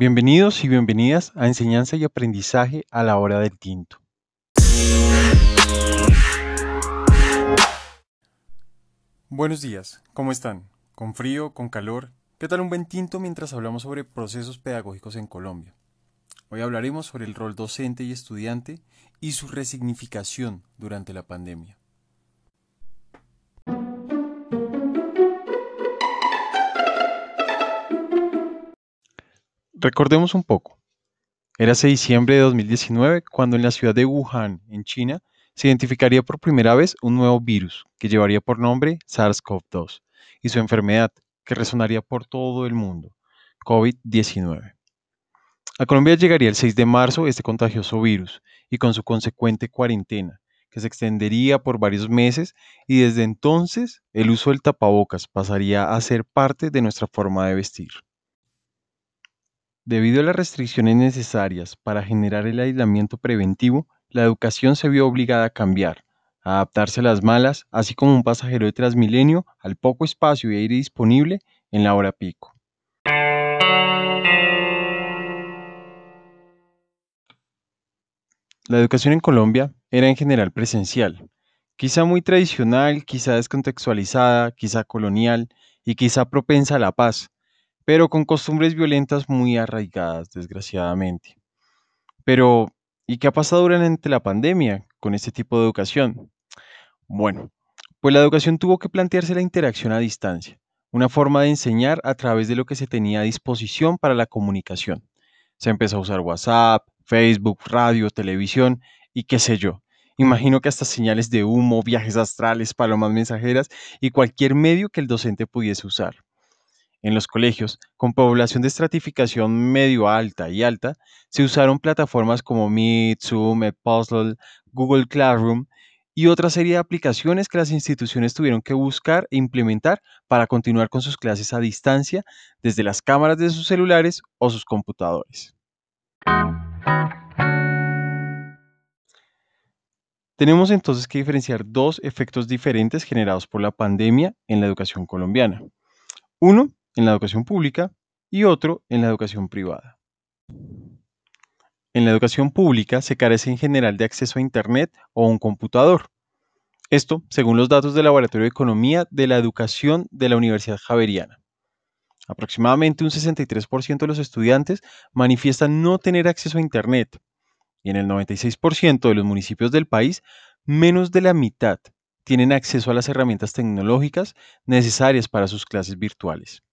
Bienvenidos y bienvenidas a Enseñanza y Aprendizaje a la hora del tinto. Buenos días, ¿cómo están? ¿Con frío? ¿Con calor? ¿Qué tal un buen tinto mientras hablamos sobre procesos pedagógicos en Colombia? Hoy hablaremos sobre el rol docente y estudiante y su resignificación durante la pandemia. Recordemos un poco. Era diciembre de 2019 cuando en la ciudad de Wuhan, en China, se identificaría por primera vez un nuevo virus que llevaría por nombre SARS-CoV-2 y su enfermedad que resonaría por todo el mundo, COVID-19. A Colombia llegaría el 6 de marzo este contagioso virus y con su consecuente cuarentena, que se extendería por varios meses y desde entonces el uso del tapabocas pasaría a ser parte de nuestra forma de vestir. Debido a las restricciones necesarias para generar el aislamiento preventivo, la educación se vio obligada a cambiar, a adaptarse a las malas, así como un pasajero de Transmilenio al poco espacio y aire disponible en la hora pico. La educación en Colombia era en general presencial, quizá muy tradicional, quizá descontextualizada, quizá colonial y quizá propensa a la paz, pero con costumbres violentas muy arraigadas, desgraciadamente. Pero, ¿y qué ha pasado durante la pandemia con este tipo de educación? Bueno, pues la educación tuvo que plantearse la interacción a distancia, una forma de enseñar a través de lo que se tenía a disposición para la comunicación. Se empezó a usar WhatsApp, Facebook, radio, televisión y qué sé yo. Imagino que hasta señales de humo, viajes astrales, palomas mensajeras y cualquier medio que el docente pudiese usar. En los colegios, con población de estratificación medio alta y alta, se usaron plataformas como Meet, Zoom, Edpuzzle, Google Classroom y otra serie de aplicaciones que las instituciones tuvieron que buscar e implementar para continuar con sus clases a distancia desde las cámaras de sus celulares o sus computadores. Tenemos entonces que diferenciar dos efectos diferentes generados por la pandemia en la educación colombiana. Uno en la educación pública y otro en la educación privada. En la educación pública se carece en general de acceso a Internet o un computador. Esto según los datos del Laboratorio de Economía de la Educación de la Universidad Javeriana. Aproximadamente un 63% de los estudiantes manifiestan no tener acceso a Internet y en el 96% de los municipios del país, menos de la mitad tienen acceso a las herramientas tecnológicas necesarias para sus clases virtuales.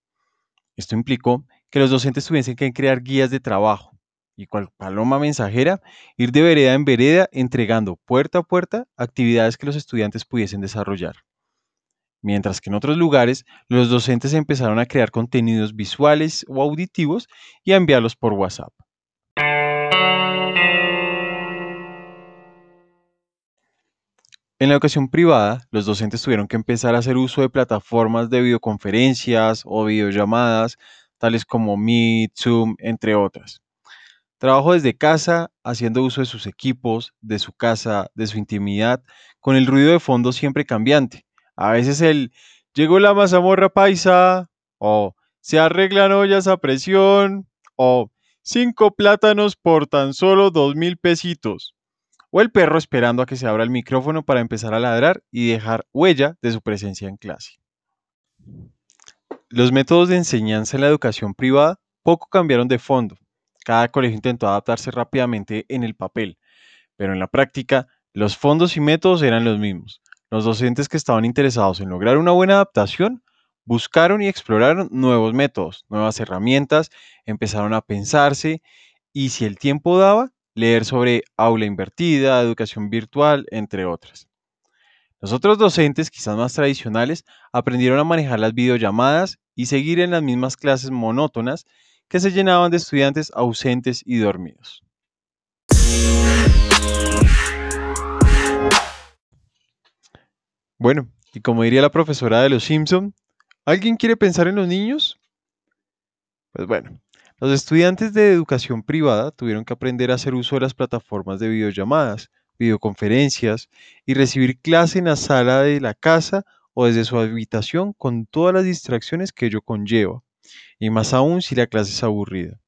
Esto implicó que los docentes tuviesen que crear guías de trabajo y cual paloma mensajera, ir de vereda en vereda entregando puerta a puerta actividades que los estudiantes pudiesen desarrollar. Mientras que en otros lugares, los docentes empezaron a crear contenidos visuales o auditivos y a enviarlos por WhatsApp. En la educación privada, los docentes tuvieron que empezar a hacer uso de plataformas de videoconferencias o videollamadas, tales como Meet, Zoom, entre otras. Trabajo desde casa, haciendo uso de sus equipos, de su casa, de su intimidad, con el ruido de fondo siempre cambiante. A veces el llegó la mazamorra paisa, o se arreglan ollas a presión, o cinco plátanos por tan solo dos mil pesitos o el perro esperando a que se abra el micrófono para empezar a ladrar y dejar huella de su presencia en clase. Los métodos de enseñanza en la educación privada poco cambiaron de fondo. Cada colegio intentó adaptarse rápidamente en el papel, pero en la práctica los fondos y métodos eran los mismos. Los docentes que estaban interesados en lograr una buena adaptación buscaron y exploraron nuevos métodos, nuevas herramientas, empezaron a pensarse y si el tiempo daba, leer sobre aula invertida, educación virtual, entre otras. Los otros docentes, quizás más tradicionales, aprendieron a manejar las videollamadas y seguir en las mismas clases monótonas que se llenaban de estudiantes ausentes y dormidos. Bueno, y como diría la profesora de los Simpson, ¿alguien quiere pensar en los niños? Pues bueno, los estudiantes de educación privada tuvieron que aprender a hacer uso de las plataformas de videollamadas, videoconferencias y recibir clase en la sala de la casa o desde su habitación con todas las distracciones que ello conlleva, y más aún si la clase es aburrida.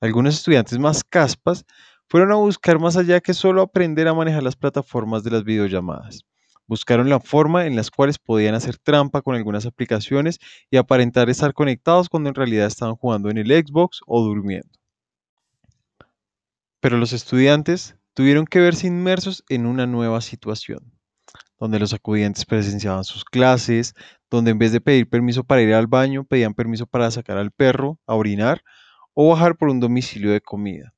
Algunos estudiantes más caspas fueron a buscar más allá que solo aprender a manejar las plataformas de las videollamadas. Buscaron la forma en las cuales podían hacer trampa con algunas aplicaciones y aparentar estar conectados cuando en realidad estaban jugando en el Xbox o durmiendo. Pero los estudiantes tuvieron que verse inmersos en una nueva situación, donde los acudientes presenciaban sus clases, donde en vez de pedir permiso para ir al baño, pedían permiso para sacar al perro, a orinar o bajar por un domicilio de comida.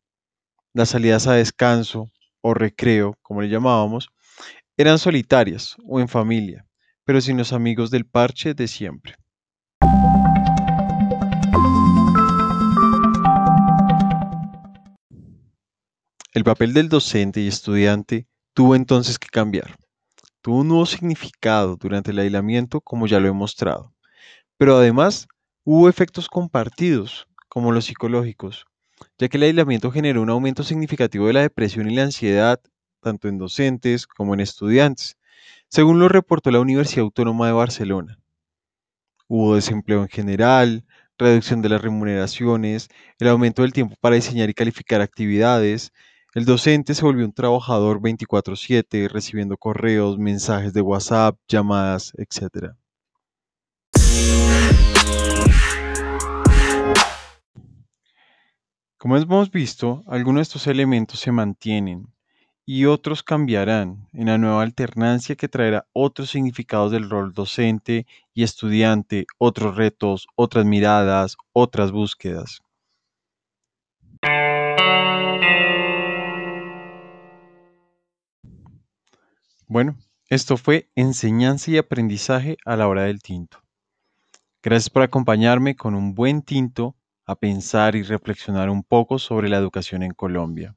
Las salidas a descanso o recreo, como le llamábamos, eran solitarias o en familia, pero sin los amigos del parche de siempre. El papel del docente y estudiante tuvo entonces que cambiar. Tuvo un nuevo significado durante el aislamiento, como ya lo he mostrado. Pero además hubo efectos compartidos, como los psicológicos, ya que el aislamiento generó un aumento significativo de la depresión y la ansiedad, tanto en docentes como en estudiantes, según lo reportó la Universidad Autónoma de Barcelona. Hubo desempleo en general, reducción de las remuneraciones, el aumento del tiempo para diseñar y calificar actividades. El docente se volvió un trabajador 24/7, recibiendo correos, mensajes de WhatsApp, llamadas, etc. Como hemos visto, algunos de estos elementos se mantienen y otros cambiarán en la nueva alternancia que traerá otros significados del rol docente y estudiante, otros retos, otras miradas, otras búsquedas. Bueno, esto fue enseñanza y aprendizaje a la hora del tinto. Gracias por acompañarme con un buen tinto a pensar y reflexionar un poco sobre la educación en Colombia.